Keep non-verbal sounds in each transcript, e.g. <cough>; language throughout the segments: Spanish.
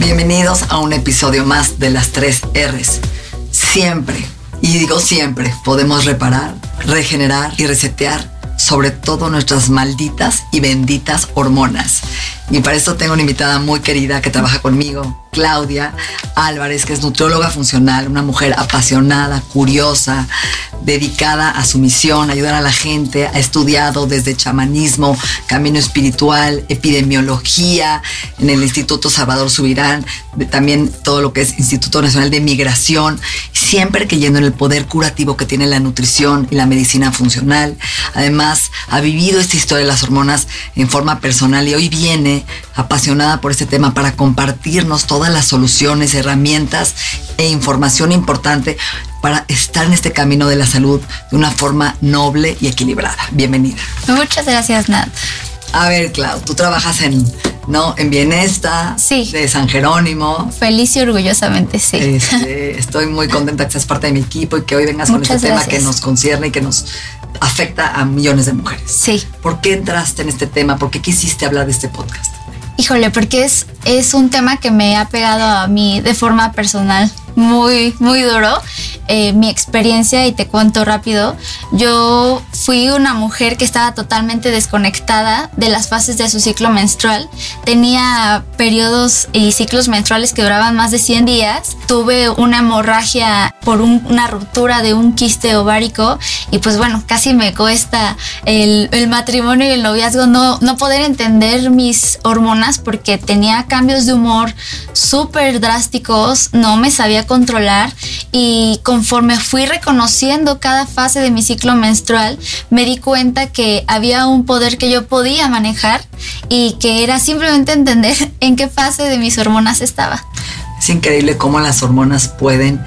Bienvenidos a un episodio más de las tres R's. Siempre, y digo siempre, podemos reparar, regenerar y resetear sobre todo nuestras malditas y benditas hormonas. Y para esto tengo una invitada muy querida que trabaja conmigo, Claudia Álvarez, que es nutrióloga funcional, una mujer apasionada, curiosa, dedicada a su misión, ayudar a la gente, ha estudiado desde chamanismo, camino espiritual, epidemiología en el Instituto Salvador Subirán, también todo lo que es Instituto Nacional de Migración, siempre creyendo en el poder curativo que tiene la nutrición y la medicina funcional. Además, ha vivido esta historia de las hormonas en forma personal y hoy viene apasionada por este tema para compartirnos todas las soluciones, herramientas e información importante para estar en este camino de la salud de una forma noble y equilibrada. Bienvenida. Muchas gracias, Nat. A ver, Clau, tú trabajas en, ¿no? En Bienesta, sí. de San Jerónimo. Feliz y orgullosamente, sí. Este, estoy muy contenta que seas parte de mi equipo y que hoy vengas con este tema que nos concierne y que nos afecta a millones de mujeres. Sí. ¿Por qué entraste en este tema? ¿Por qué quisiste hablar de este podcast? Híjole, porque es, es un tema que me ha pegado a mí de forma personal muy, muy duro. Eh, mi experiencia, y te cuento rápido, yo fui una mujer que estaba totalmente desconectada de las fases de su ciclo menstrual. Tenía periodos y ciclos menstruales que duraban más de 100 días. Tuve una hemorragia por una ruptura de un quiste ovárico y pues bueno, casi me cuesta el, el matrimonio y el noviazgo no, no poder entender mis hormonas porque tenía cambios de humor súper drásticos, no me sabía controlar y conforme fui reconociendo cada fase de mi ciclo menstrual, me di cuenta que había un poder que yo podía manejar y que era simplemente entender <laughs> en qué fase de mis hormonas estaba. Es increíble cómo las hormonas pueden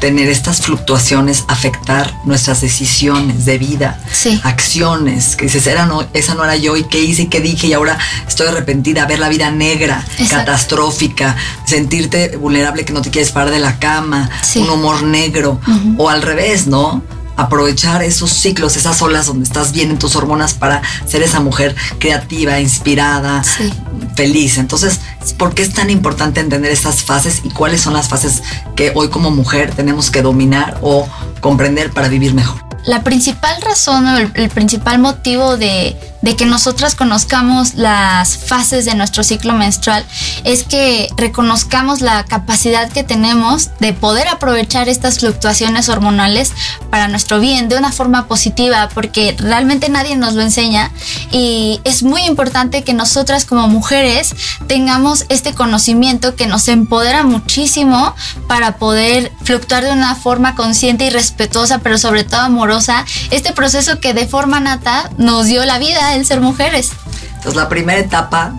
tener estas fluctuaciones, afectar nuestras decisiones de vida, sí. acciones, que dices, era no, esa no era yo y qué hice y qué dije y ahora estoy arrepentida, ver la vida negra, Exacto. catastrófica, sentirte vulnerable que no te quieres parar de la cama, sí. un humor negro uh -huh. o al revés, ¿no? Aprovechar esos ciclos, esas olas donde estás bien en tus hormonas para ser esa mujer creativa, inspirada, sí. feliz. Entonces, ¿por qué es tan importante entender estas fases y cuáles son las fases que hoy como mujer tenemos que dominar o comprender para vivir mejor? La principal razón o el, el principal motivo de, de que nosotras conozcamos las fases de nuestro ciclo menstrual es que reconozcamos la capacidad que tenemos de poder aprovechar estas fluctuaciones hormonales para nuestro bien de una forma positiva porque realmente nadie nos lo enseña. Y es muy importante que nosotras como mujeres tengamos este conocimiento que nos empodera muchísimo para poder fluctuar de una forma consciente y respetuosa pero sobre todo amorosa. Este proceso que de forma nata nos dio la vida ser mujeres. Entonces la primera etapa,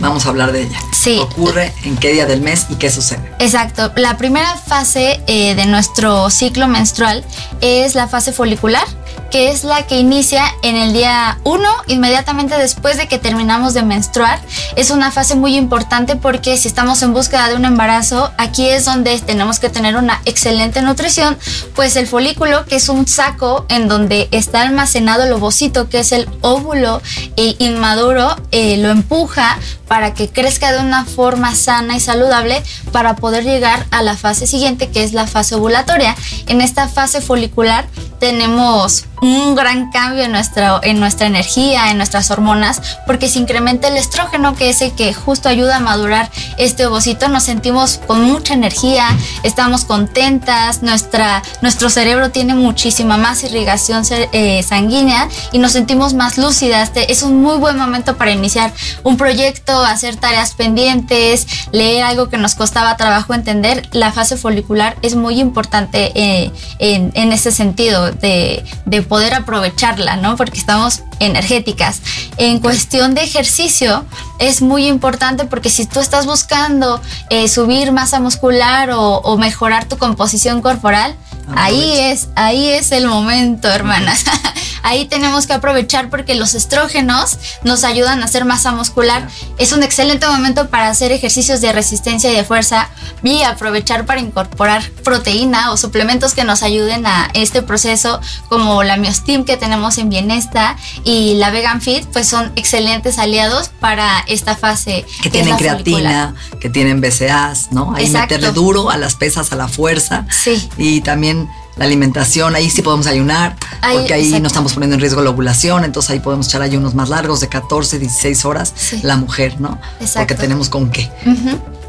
vamos a hablar de ella. Sí. Ocurre en qué día del mes y qué sucede. Exacto. La primera fase eh, de nuestro ciclo menstrual es la fase folicular que es la que inicia en el día 1, inmediatamente después de que terminamos de menstruar. Es una fase muy importante porque si estamos en búsqueda de un embarazo, aquí es donde tenemos que tener una excelente nutrición, pues el folículo, que es un saco en donde está almacenado el ovocito, que es el óvulo eh, inmaduro, eh, lo empuja para que crezca de una forma sana y saludable para poder llegar a la fase siguiente que es la fase ovulatoria. En esta fase folicular tenemos un gran cambio en nuestra, en nuestra energía, en nuestras hormonas, porque se incrementa el estrógeno, que es el que justo ayuda a madurar este ovocito. Nos sentimos con mucha energía, estamos contentas, nuestra, nuestro cerebro tiene muchísima más irrigación eh, sanguínea y nos sentimos más lúcidas. Es un muy buen momento para iniciar un proyecto, hacer tareas pendientes, leer algo que nos costaba trabajo entender. La fase folicular es muy importante eh, en, en ese sentido de, de poder aprovecharla, ¿no? Porque estamos energéticas. En cuestión de ejercicio es muy importante porque si tú estás buscando eh, subir masa muscular o, mejorar tu composición corporal, ahí es, ahí es el momento, hermanas. <laughs> ahí tenemos que aprovechar porque los estrógenos nos ayudan a hacer masa muscular. Es un excelente momento para hacer ejercicios de resistencia y de fuerza y aprovechar para incorporar proteína o suplementos que nos ayuden a este proceso como la Miostim que tenemos en Bienesta y la Vegan Fit, pues son excelentes aliados para esta fase. Que, tienen creatina, que tienen BCAAs, ¿no? Ahí meterle duro a las pesas, a la fuerza. Sí. Y también la alimentación, ahí sí podemos ayunar, porque ahí no estamos poniendo en riesgo la ovulación, entonces ahí podemos echar ayunos más largos de 14, 16 horas, la mujer, ¿no? Exacto. Porque tenemos con qué.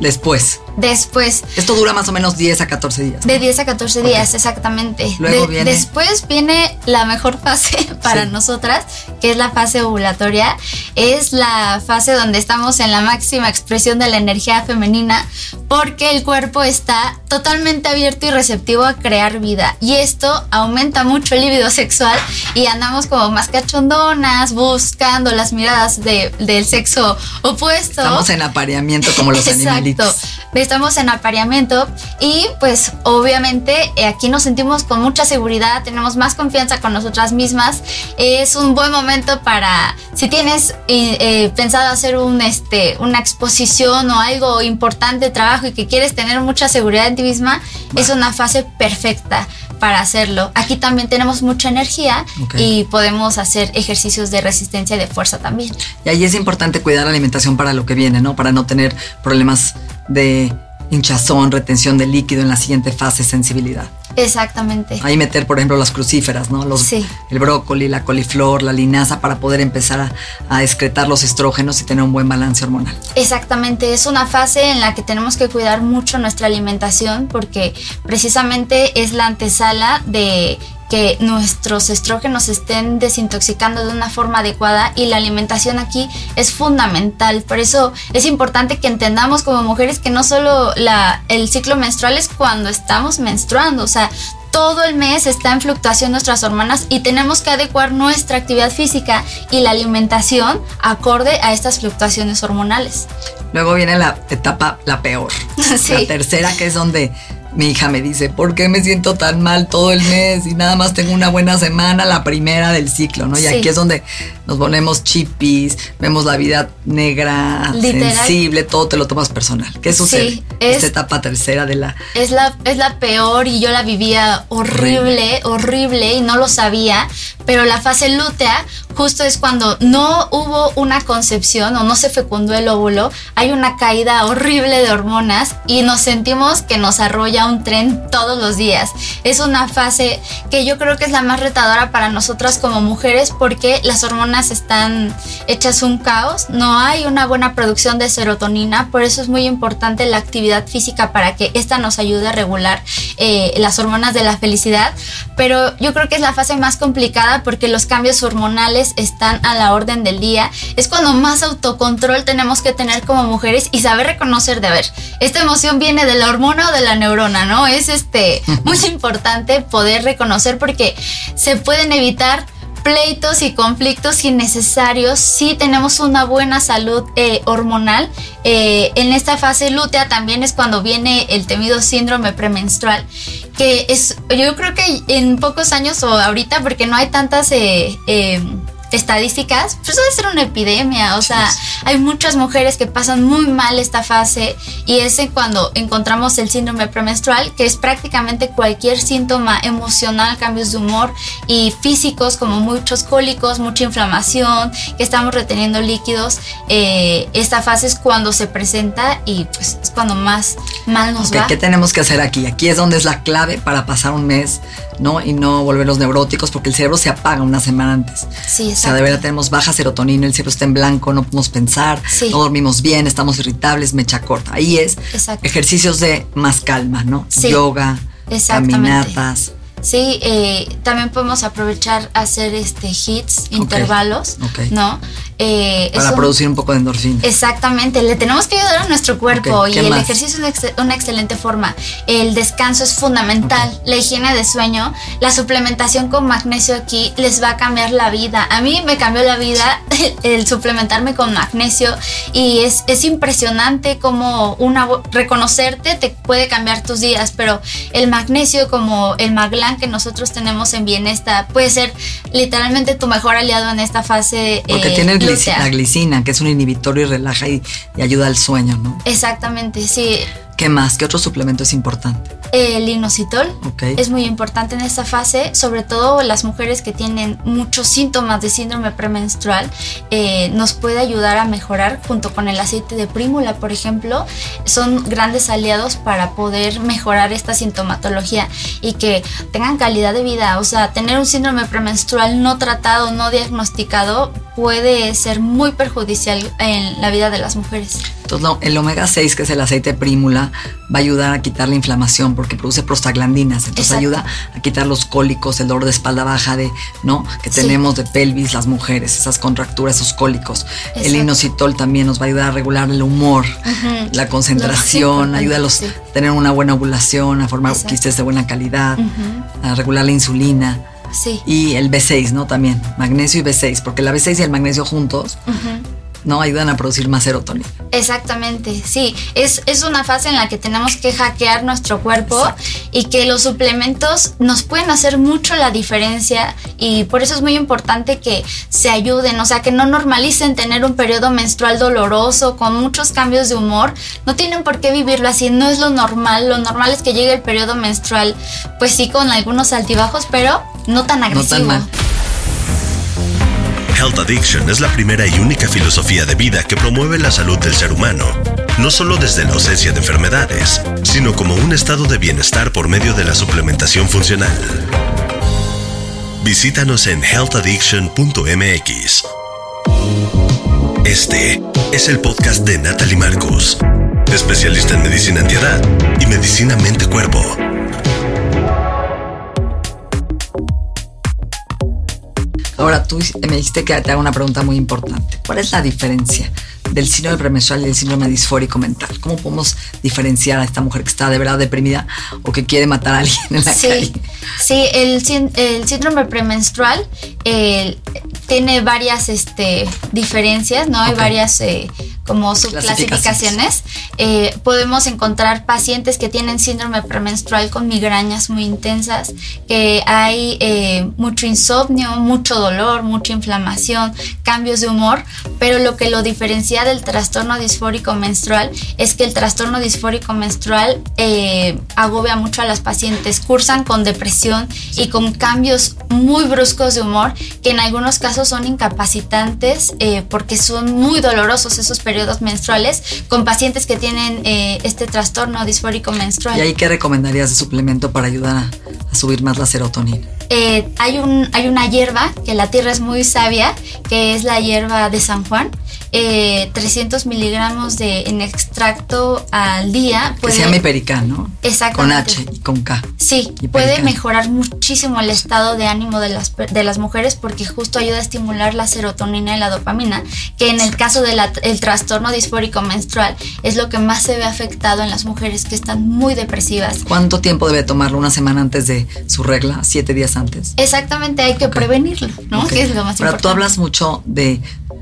Después. Después. Esto dura más o menos 10 a 14 días. De 10 a 14 días, exactamente. Luego viene. Después viene la mejor fase <laughs> para nosotras, que es la fase ovulatoria. Es la fase donde estamos en la máxima expresión de la energía femenina, porque el cuerpo está totalmente abierto y receptivo a crear vida. Y esto aumenta mucho el libido sexual y andamos como más cachondonas, buscando las miradas del sexo opuesto. Estamos en apareamiento como los <laughs> animalitos estamos en apareamiento y pues obviamente eh, aquí nos sentimos con mucha seguridad, tenemos más confianza con nosotras mismas. Es un buen momento para, si tienes eh, eh, pensado hacer un, este, una exposición o algo importante de trabajo y que quieres tener mucha seguridad en ti misma, es una fase perfecta para hacerlo. Aquí también tenemos mucha energía y podemos hacer ejercicios de resistencia y de fuerza también. Y ahí es importante cuidar la alimentación para lo que viene, ¿no? Para no tener problemas de hinchazón, retención de líquido en la siguiente fase, sensibilidad. Exactamente. Ahí meter, por ejemplo, las crucíferas, ¿no? Los, sí. El brócoli, la coliflor, la linaza, para poder empezar a, excretar los estrógenos y tener un buen balance hormonal. Exactamente, es una fase en la que tenemos que cuidar mucho nuestra alimentación porque precisamente es la antesala de que nuestros estrógenos estén desintoxicando de una forma adecuada y la alimentación aquí es fundamental. Por eso es importante que entendamos como mujeres que no solo la, el ciclo menstrual es cuando estamos menstruando, o sea, todo el mes está en fluctuación nuestras hormonas y tenemos que adecuar nuestra actividad física y la alimentación acorde a estas fluctuaciones hormonales. Luego viene la etapa, la peor. <laughs> La tercera, que es donde mi hija me dice, ¿por qué me siento tan mal todo el mes y nada más tengo una buena semana, la primera del ciclo, ¿no? Y aquí es donde nos ponemos chipis, vemos la vida negra, sensible, todo te lo tomas personal. ¿Qué sucede? Sí, es, Esta etapa tercera de la... Es la, es la peor y yo la vivía horrible, horrible y no lo sabía, pero la fase lútea justo es cuando no hubo una concepción o no se fecundó el óvulo, hay una caída horrible de hormonas y nos sentimos que nos arrolla un tren todos los días. Es una fase que yo creo que es la más retadora para nosotras como mujeres porque las hormonas están hechas un caos, no hay una buena producción de serotonina, por eso es muy importante la actividad física para que esta nos ayude a regular eh, las hormonas de la felicidad, pero yo creo que es la fase más complicada porque los cambios hormonales están a la orden del día, es cuando más autocontrol tenemos que tener como mujeres y saber reconocer de, a ver, esta emoción viene de la hormona o de la neurona, ¿no? Es este <laughs> muy importante poder reconocer porque se pueden evitar pleitos y conflictos innecesarios si tenemos una buena salud eh, hormonal. Eh, en esta fase lútea también es cuando viene el temido síndrome premenstrual, que es, yo creo que en pocos años o ahorita, porque no hay tantas... Eh, estadísticas, pues debe ser una epidemia. O sea, hay muchas mujeres que pasan muy mal esta fase y es cuando encontramos el síndrome premenstrual, que es prácticamente cualquier síntoma emocional, cambios de humor y físicos como muchos cólicos, mucha inflamación, que estamos reteniendo líquidos. Eh, esta fase es cuando se presenta y pues es cuando más mal nos va. ¿Qué tenemos que hacer aquí? Aquí es donde es la clave para pasar un mes, ¿no? Y no volvernos neuróticos porque el cerebro se apaga una semana antes. Sí, o sea, de verdad tenemos baja serotonina, el cielo está en blanco, no podemos pensar, no dormimos bien, estamos irritables, mecha corta. Ahí es ejercicios de más calma, ¿no? Yoga, caminatas. Sí, eh, también podemos aprovechar hacer este hits, intervalos, ¿no? Eh, Para producir un poco de endorfina. Exactamente, le tenemos que ayudar a nuestro cuerpo y el ejercicio es una excelente forma. El descanso es fundamental, la higiene de sueño, la suplementación con magnesio aquí les va a cambiar la vida. A mí me cambió la vida <laughs> el, suplementarme con magnesio y es, es impresionante como una reconocerte te puede cambiar tus días, pero el magnesio como el maglan que nosotros tenemos en bienestar puede ser literalmente tu mejor aliado en esta fase. Porque eh, la glicina, que es un inhibitorio y relaja y, y ayuda al sueño, ¿no? Exactamente, sí. ¿Qué más? ¿Qué otro suplemento es importante? El inositol es muy importante en esta fase, sobre todo las mujeres que tienen muchos síntomas de síndrome premenstrual, eh, nos puede ayudar a mejorar junto con el aceite de prímula, por ejemplo, son grandes aliados para poder mejorar esta sintomatología y que tengan calidad de vida. O sea, tener un síndrome premenstrual no tratado, no diagnosticado, puede ser muy perjudicial en la vida de las mujeres. Entonces, el omega 6, que es el aceite prímula, va a ayudar a quitar la inflamación porque produce prostaglandinas, entonces ayuda a quitar los cólicos, el dolor de espalda baja de, ¿no? que tenemos de pelvis las mujeres, esas contracturas, esos cólicos. El inositol también nos va a ayudar a regular el humor, la concentración, ayuda a tener una buena ovulación, a formar quistes de buena calidad, a regular la insulina. Sí. Y el B6, ¿no? También, magnesio y B6, porque la B6 y el magnesio juntos ¿no? Ayudan a producir más serotonina. Exactamente, sí. Es, es una fase en la que tenemos que hackear nuestro cuerpo y que los suplementos nos pueden hacer mucho la diferencia y por eso es muy importante que se ayuden, o sea, que no normalicen tener un periodo menstrual doloroso con muchos cambios de humor. No tienen por qué vivirlo así, no es lo normal. Lo normal es que llegue el periodo menstrual, pues sí, con algunos altibajos, pero no tan agresivo. No tan mal. Health Addiction es la primera y única filosofía de vida que promueve la salud del ser humano, no solo desde la ausencia de enfermedades, sino como un estado de bienestar por medio de la suplementación funcional. Visítanos en healthaddiction.mx. Este es el podcast de Natalie Marcos, especialista en medicina antiedad y medicina mente-cuerpo Ahora tú me dijiste que te hago una pregunta muy importante. ¿Cuál es la diferencia del síndrome premenstrual y el síndrome disfórico mental? ¿Cómo podemos diferenciar a esta mujer que está de verdad deprimida o que quiere matar a alguien en la calle? Sí, el, síndrome premenstrual eh, tiene varias este, diferencias, ¿no? Hay varias eh, como subclasificaciones. Eh, podemos encontrar pacientes que tienen síndrome premenstrual con migrañas muy intensas, que hay eh, mucho insomnio, mucho dolor, mucha inflamación, cambios de humor, pero lo que lo diferencia del trastorno disfórico menstrual es que el trastorno disfórico menstrual agobia mucho a las pacientes, cursan con depresión y con cambios muy bruscos de humor que en algunos casos son incapacitantes eh, porque son muy dolorosos esos periodos menstruales con pacientes que tienen eh, este trastorno disfórico menstrual. ¿Y ahí qué recomendarías de suplemento para ayudar a, subir más la serotonina? Eh, hay, un, hay una hierba que la tierra es muy sabia, que es la hierba de San Juan, 300 miligramos de en extracto al día. que se llama Hiperican, ¿no? Exactamente. Con H y con K. Sí, puede mejorar muchísimo el estado de ánimo de las, de las mujeres porque justo ayuda a estimular la serotonina y la dopamina, que en el caso del trastorno disfórico menstrual es lo que más se ve afectado en las mujeres que están muy depresivas. ¿Cuánto tiempo debe tomarlo? ¿Una semana antes de su regla? ¿Siete días antes? Exactamente, hay que prevenirlo, ¿no? Que es lo más Pero tú hablas mucho de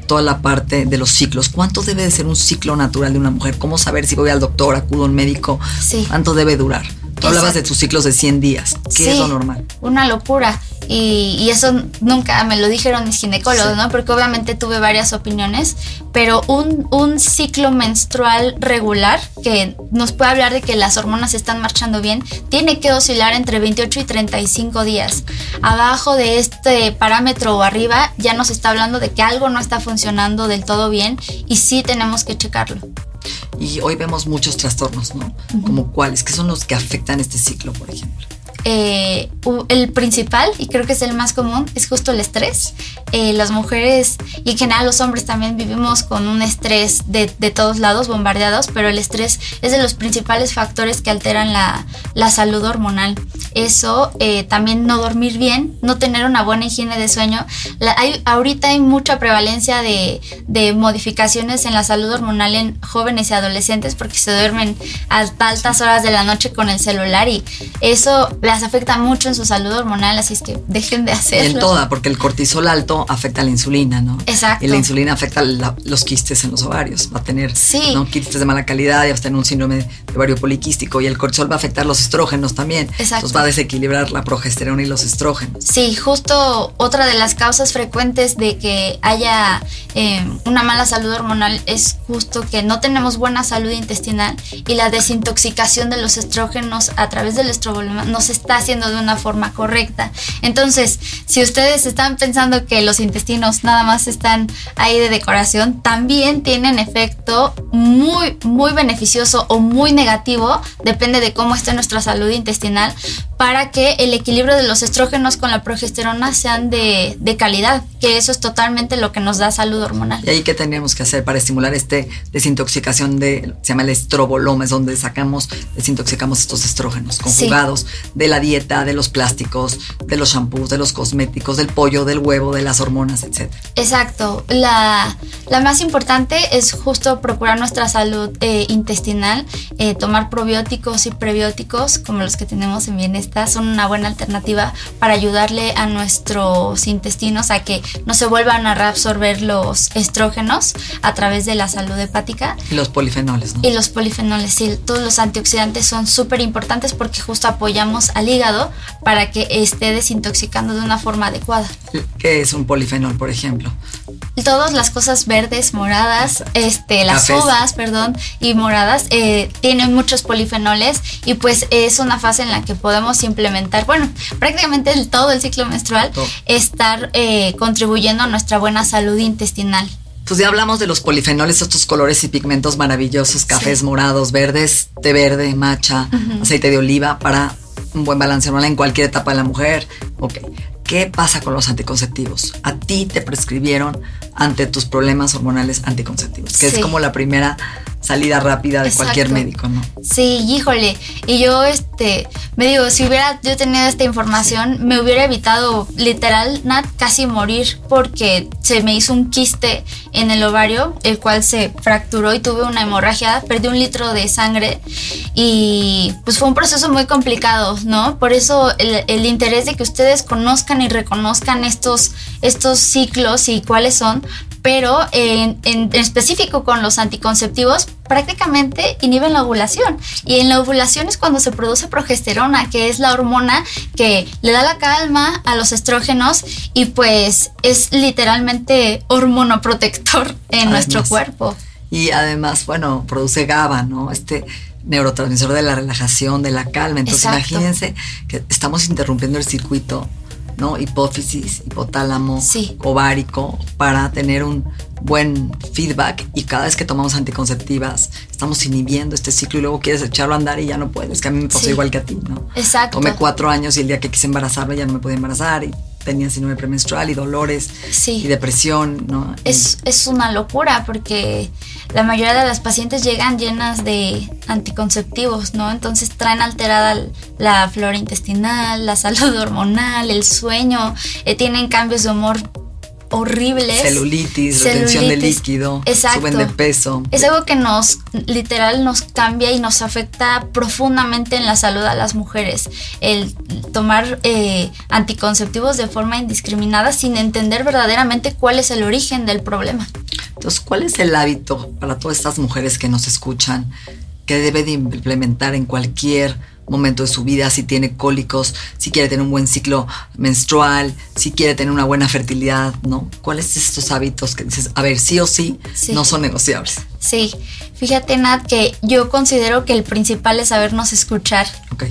toda la parte de los ciclos. ¿Cuánto debe de ser un ciclo natural de una mujer? ¿Cómo saber si voy al doctor, acudo a un médico? Sí. ¿Cuánto debe durar? Tú hablabas de tus ciclos de 100 días. ¿Qué es lo normal? Una locura. Y, eso nunca me lo dijeron mis ginecólogos, ¿no? Porque obviamente tuve varias opiniones, pero un, un, ciclo menstrual regular, que nos puede hablar de que las hormonas están marchando bien, tiene que oscilar entre 28 y 35 días. Abajo de este parámetro o arriba ya nos está hablando de que algo no está funcionando del todo bien y sí tenemos que checarlo. Y hoy vemos muchos trastornos, ¿no? Como cuáles, que son los que afectan este ciclo, por ejemplo. Eh, el principal, y creo que es el más común, es justo el estrés. Eh, las mujeres y en general los hombres también vivimos con un estrés de, todos lados, bombardeados, pero el estrés es de los principales factores que alteran la, salud hormonal. Eso, eh, también no dormir bien, no tener una buena higiene de sueño. hay, ahorita hay mucha prevalencia de, de modificaciones en la salud hormonal en jóvenes y adolescentes porque se duermen a altas horas de la noche con el celular y eso las afecta mucho en su salud hormonal, así es que dejen de hacerlo. En toda, porque el cortisol alto afecta a la insulina, ¿no? Exacto. Y la insulina afecta los quistes en los ovarios. Va a tener ¿no? quistes de mala calidad y va a tener un síndrome de ovario poliquístico y el cortisol va a afectar los estrógenos también. Exacto. Entonces va a desequilibrar la progesterona y los estrógenos. Sí, justo otra de las causas frecuentes de que haya eh, una mala salud hormonal es justo que no tenemos buena salud intestinal y la desintoxicación de los estrógenos a través del estrobolema no está haciendo de una forma correcta. Entonces, si ustedes están pensando que los intestinos nada más están ahí de decoración, también tienen efecto muy, muy beneficioso o muy negativo, depende de cómo esté nuestra salud intestinal, para que el equilibrio de los estrógenos con la progesterona sean de, de calidad, que eso es totalmente lo que nos da salud hormonal. ¿Y ahí qué tenemos que hacer para estimular este desintoxicación de, se llama el estroboloma, es donde sacamos, desintoxicamos estos estrógenos conjugados de la dieta, de los plásticos, de los shampoos, de los cosméticos, del pollo, del huevo, de las hormonas, etc. Exacto. La, la más importante es justo procurar nuestra salud eh, intestinal, eh, tomar probióticos y prebióticos como los que tenemos en bienestar son una buena alternativa para ayudarle a nuestros intestinos a que no se vuelvan a reabsorber los estrógenos a través de la salud hepática. Y los polifenoles, ¿no? Y los polifenoles, sí. Todos los antioxidantes son súper importantes porque justo apoyamos al hígado para que esté desintoxicando de una forma adecuada. ¿Qué es un polifenol, por ejemplo? Todas las cosas verdes, moradas, este, las uvas, perdón, y moradas eh, tienen muchos polifenoles y pues es una fase en la que podemos implementar, bueno, prácticamente todo el ciclo menstrual, estar eh, contribuyendo a nuestra buena salud intestinal. Pues ya hablamos de los polifenoles, estos colores y pigmentos maravillosos, cafés morados, verdes, té verde, macha, aceite de oliva, para un buen balance hormonal en cualquier etapa de la mujer. Ok. ¿Qué pasa con los anticonceptivos? A ti te prescribieron ante tus problemas hormonales anticonceptivos, que es como la primera salida rápida de cualquier médico, ¿no? Sí, híjole. Y yo, este, me digo, si hubiera yo tenido esta información, me hubiera evitado literal, Nat, casi morir porque se me hizo un quiste en el ovario, el cual se fracturó y tuve una hemorragia, perdí un litro de sangre y pues fue un proceso muy complicado, ¿no? Por eso el, el interés de que ustedes conozcan y reconozcan estos, estos ciclos y cuáles son, pero en, específico con los anticonceptivos prácticamente inhiben la ovulación. Y en la ovulación es cuando se produce progesterona que es la hormona que le da la calma a los estrógenos y pues es literalmente hormono protector en nuestro cuerpo. Y además bueno produce GABA no este neurotransmisor de la relajación de la calma. Entonces imagínense que estamos interrumpiendo el circuito ¿no? Hipófisis, hipotálamo, ovárico, para tener un buen feedback y cada vez que tomamos anticonceptivas estamos inhibiendo este ciclo y luego quieres echarlo a andar y ya no puedes, que a mí me pasó igual que a ti, ¿no? Exacto. Tomé cuatro años y el día que quise embarazarme ya no me podía embarazar y tenía síndrome premenstrual y dolores Sí. y depresión, ¿no? Es, es una locura porque la mayoría de las pacientes llegan llenas de anticonceptivos, ¿no? Entonces traen alterada la flora intestinal, la salud hormonal, el sueño, eh, tienen cambios de humor horribles. celulitis, retención de líquido, Exacto. suben de peso. Es algo que nos, literal, nos cambia y nos afecta profundamente en la salud a las mujeres. El tomar eh, anticonceptivos de forma indiscriminada sin entender verdaderamente cuál es el origen del problema. Entonces, ¿cuál es el hábito para todas estas mujeres que nos escuchan que debe de implementar en cualquier momento de su vida, si tiene cólicos, si quiere tener un buen ciclo menstrual, si quiere tener una buena fertilidad, ¿no? ¿Cuáles estos hábitos que dices, a ver, sí o sí, Sí. no son negociables? Sí, fíjate Nat que yo considero que el principal es sabernos escuchar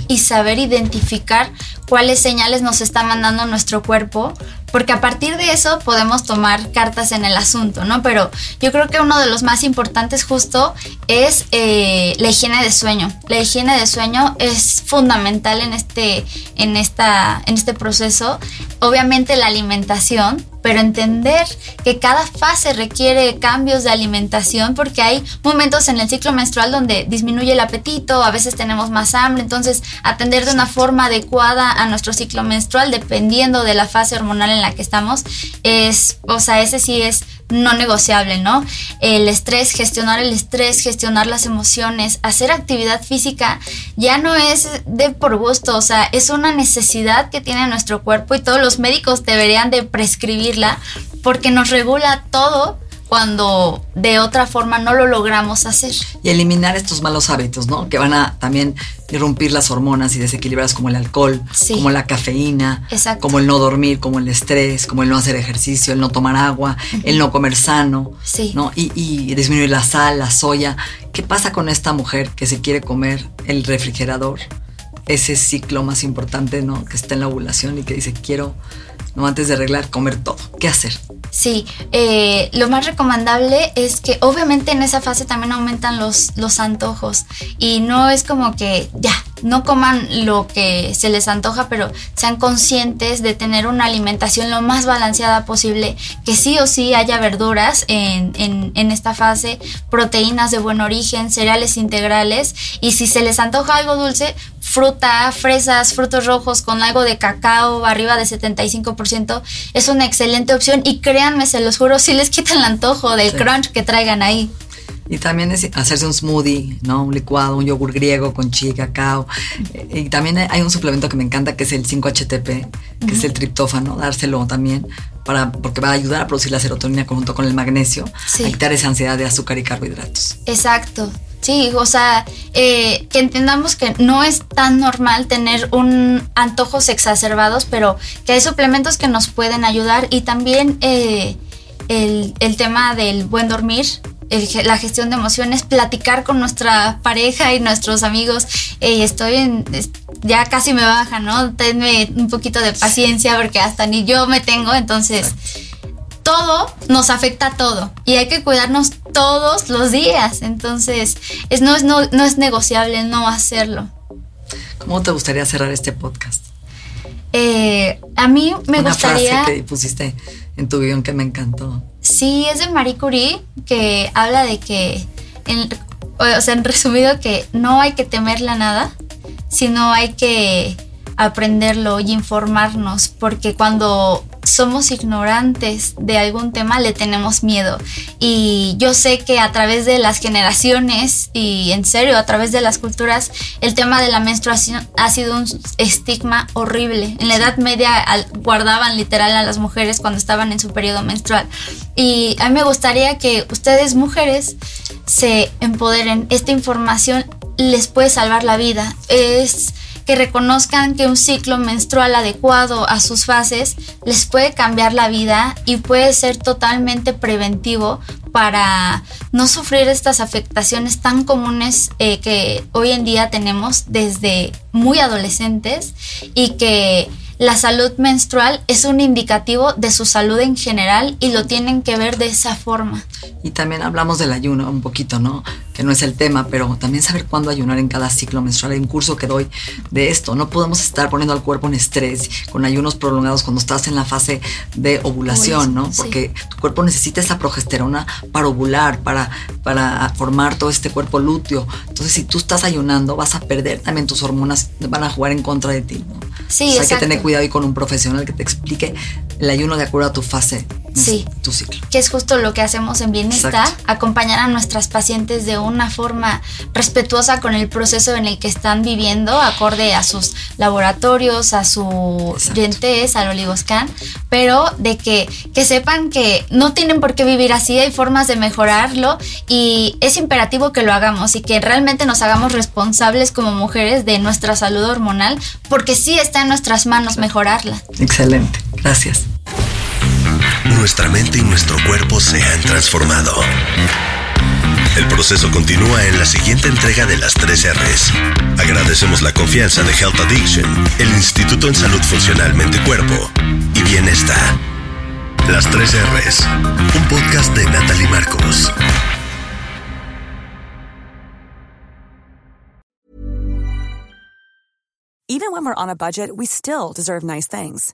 y saber identificar cuáles señales nos está mandando nuestro cuerpo, porque a partir de eso podemos tomar cartas en el asunto, ¿no? Pero yo creo que uno de los más importantes justo es eh, la higiene de sueño. La higiene de sueño es fundamental en este, en esta, en este proceso. Obviamente la alimentación, pero entender que cada fase requiere cambios de alimentación porque hay momentos en el ciclo menstrual donde disminuye el apetito, a veces tenemos más hambre, entonces atender de una forma adecuada a nuestro ciclo menstrual dependiendo de la fase hormonal en la que estamos es, o sea, ese sí es no negociable, ¿no? El estrés, gestionar el estrés, gestionar las emociones, hacer actividad física ya no es de por gusto, o sea, es una necesidad que tiene nuestro cuerpo y todos los médicos deberían de prescribirla porque nos regula todo cuando de otra forma no lo logramos hacer. Y eliminar estos malos hábitos, ¿no? Que van a también irrumpir las hormonas y desequilibrarlas como el alcohol, Sí. como la cafeína, Exacto. como el no dormir, como el estrés, como el no hacer ejercicio, el no tomar agua, el no comer sano, Sí. ¿no? Y, y disminuir la sal, la soya. ¿Qué pasa con esta mujer que se quiere comer el refrigerador? Ese ciclo más importante, ¿no? Que está en la ovulación y que dice, quiero, no antes de arreglar, comer todo. ¿Qué hacer? Sí, eh, lo más recomendable es que obviamente en esa fase también aumentan los, los antojos y no es como que ya, no coman lo que se les antoja, pero sean conscientes de tener una alimentación lo más balanceada posible, que sí o sí haya verduras en, en, en esta fase, proteínas de buen origen, cereales integrales y si se les antoja algo dulce, fruta, fresas, frutos rojos con algo de cacao arriba de 75% es una excelente opción y créanme, se los juro, si les quita el antojo del Sí. crunch que traigan ahí. Y también es hacerse un smoothie, ¿no? Un licuado, un yogur griego con y cacao. Y también hay un suplemento que me encanta que es el 5-HTP, que es el triptófano, dárselo también, para, porque va a ayudar a producir la serotonina junto con el magnesio, Sí. a quitar esa ansiedad de azúcar y carbohidratos. Exacto. Sí, o sea, eh, que entendamos que no es tan normal tener un antojos exacerbados, pero que hay suplementos que nos pueden ayudar y también eh, el, el tema del buen dormir, el la gestión de emociones, platicar con nuestra pareja y nuestros amigos. "Ey, estoy en, ya casi me baja, ¿no? Tenme un poquito de paciencia porque hasta ni yo me tengo, entonces todo nos afecta a todo y hay que cuidarnos todos los días. Entonces, es, no, es, no, no es negociable no hacerlo. ¿Cómo te gustaría cerrar este podcast? Eh, a mí me Una gustaría... frase que pusiste en tu guion que me encantó. Sí, es de Marie Curie que habla de que, en- o sea, en resumido, que no hay que temerle a nada, sino hay que aprenderlo y informarnos, porque cuando somos ignorantes de algún tema le tenemos miedo. Y yo sé que a través de las generaciones y en serio a través de las culturas, el tema de la menstruación ha sido un estigma horrible. En la Edad Media guardaban literal a las mujeres cuando estaban en su periodo menstrual. Y a mí me gustaría que ustedes mujeres se empoderen. Esta información les puede salvar la vida. Es que reconozcan que un ciclo menstrual adecuado a sus fases les puede cambiar la vida y puede ser totalmente preventivo para no sufrir estas afectaciones tan comunes eh, que hoy en día tenemos desde muy adolescentes y que la salud menstrual es un indicativo de su salud en general y lo tienen que ver de esa forma. Y también hablamos del ayuno un poquito, ¿no? Que no es el tema, pero también saber cuándo ayunar en cada ciclo menstrual. Hay un curso que doy de esto. No podemos estar poniendo al cuerpo en estrés con ayunos prolongados cuando estás en la fase de ovulación, ¿no? Porque tu cuerpo necesita esa progesterona para ovular, para, para formar todo este cuerpo lúteo. Entonces, si tú estás ayunando, vas a perder también tus hormonas, van a jugar en contra de ti, ¿no? Sí, hay que tener cuidado y con un profesional que te explique el ayuno de acuerdo a tu fase, sí. tu ciclo. Que es justo lo que hacemos en Bienista, acompañar a nuestras pacientes de una forma respetuosa con el proceso en el que están viviendo, acorde a sus laboratorios, a su dientes, al oligoscan, pero de que, que sepan que no tienen por qué vivir así, hay formas de mejorarlo y es imperativo que lo hagamos y que realmente nos hagamos responsables como mujeres de nuestra salud hormonal, porque sí está en nuestras manos mejorarla. Excelente, gracias. Nuestra mente y nuestro cuerpo se han transformado. El proceso continúa en la siguiente entrega de las 3 R's. Agradecemos la confianza de Health Addiction, el Instituto en Salud Funcional Mente Cuerpo y Bienestar. Las 3 R's, un podcast de Natalie Marcos. Even when we're on a budget, we still deserve nice things.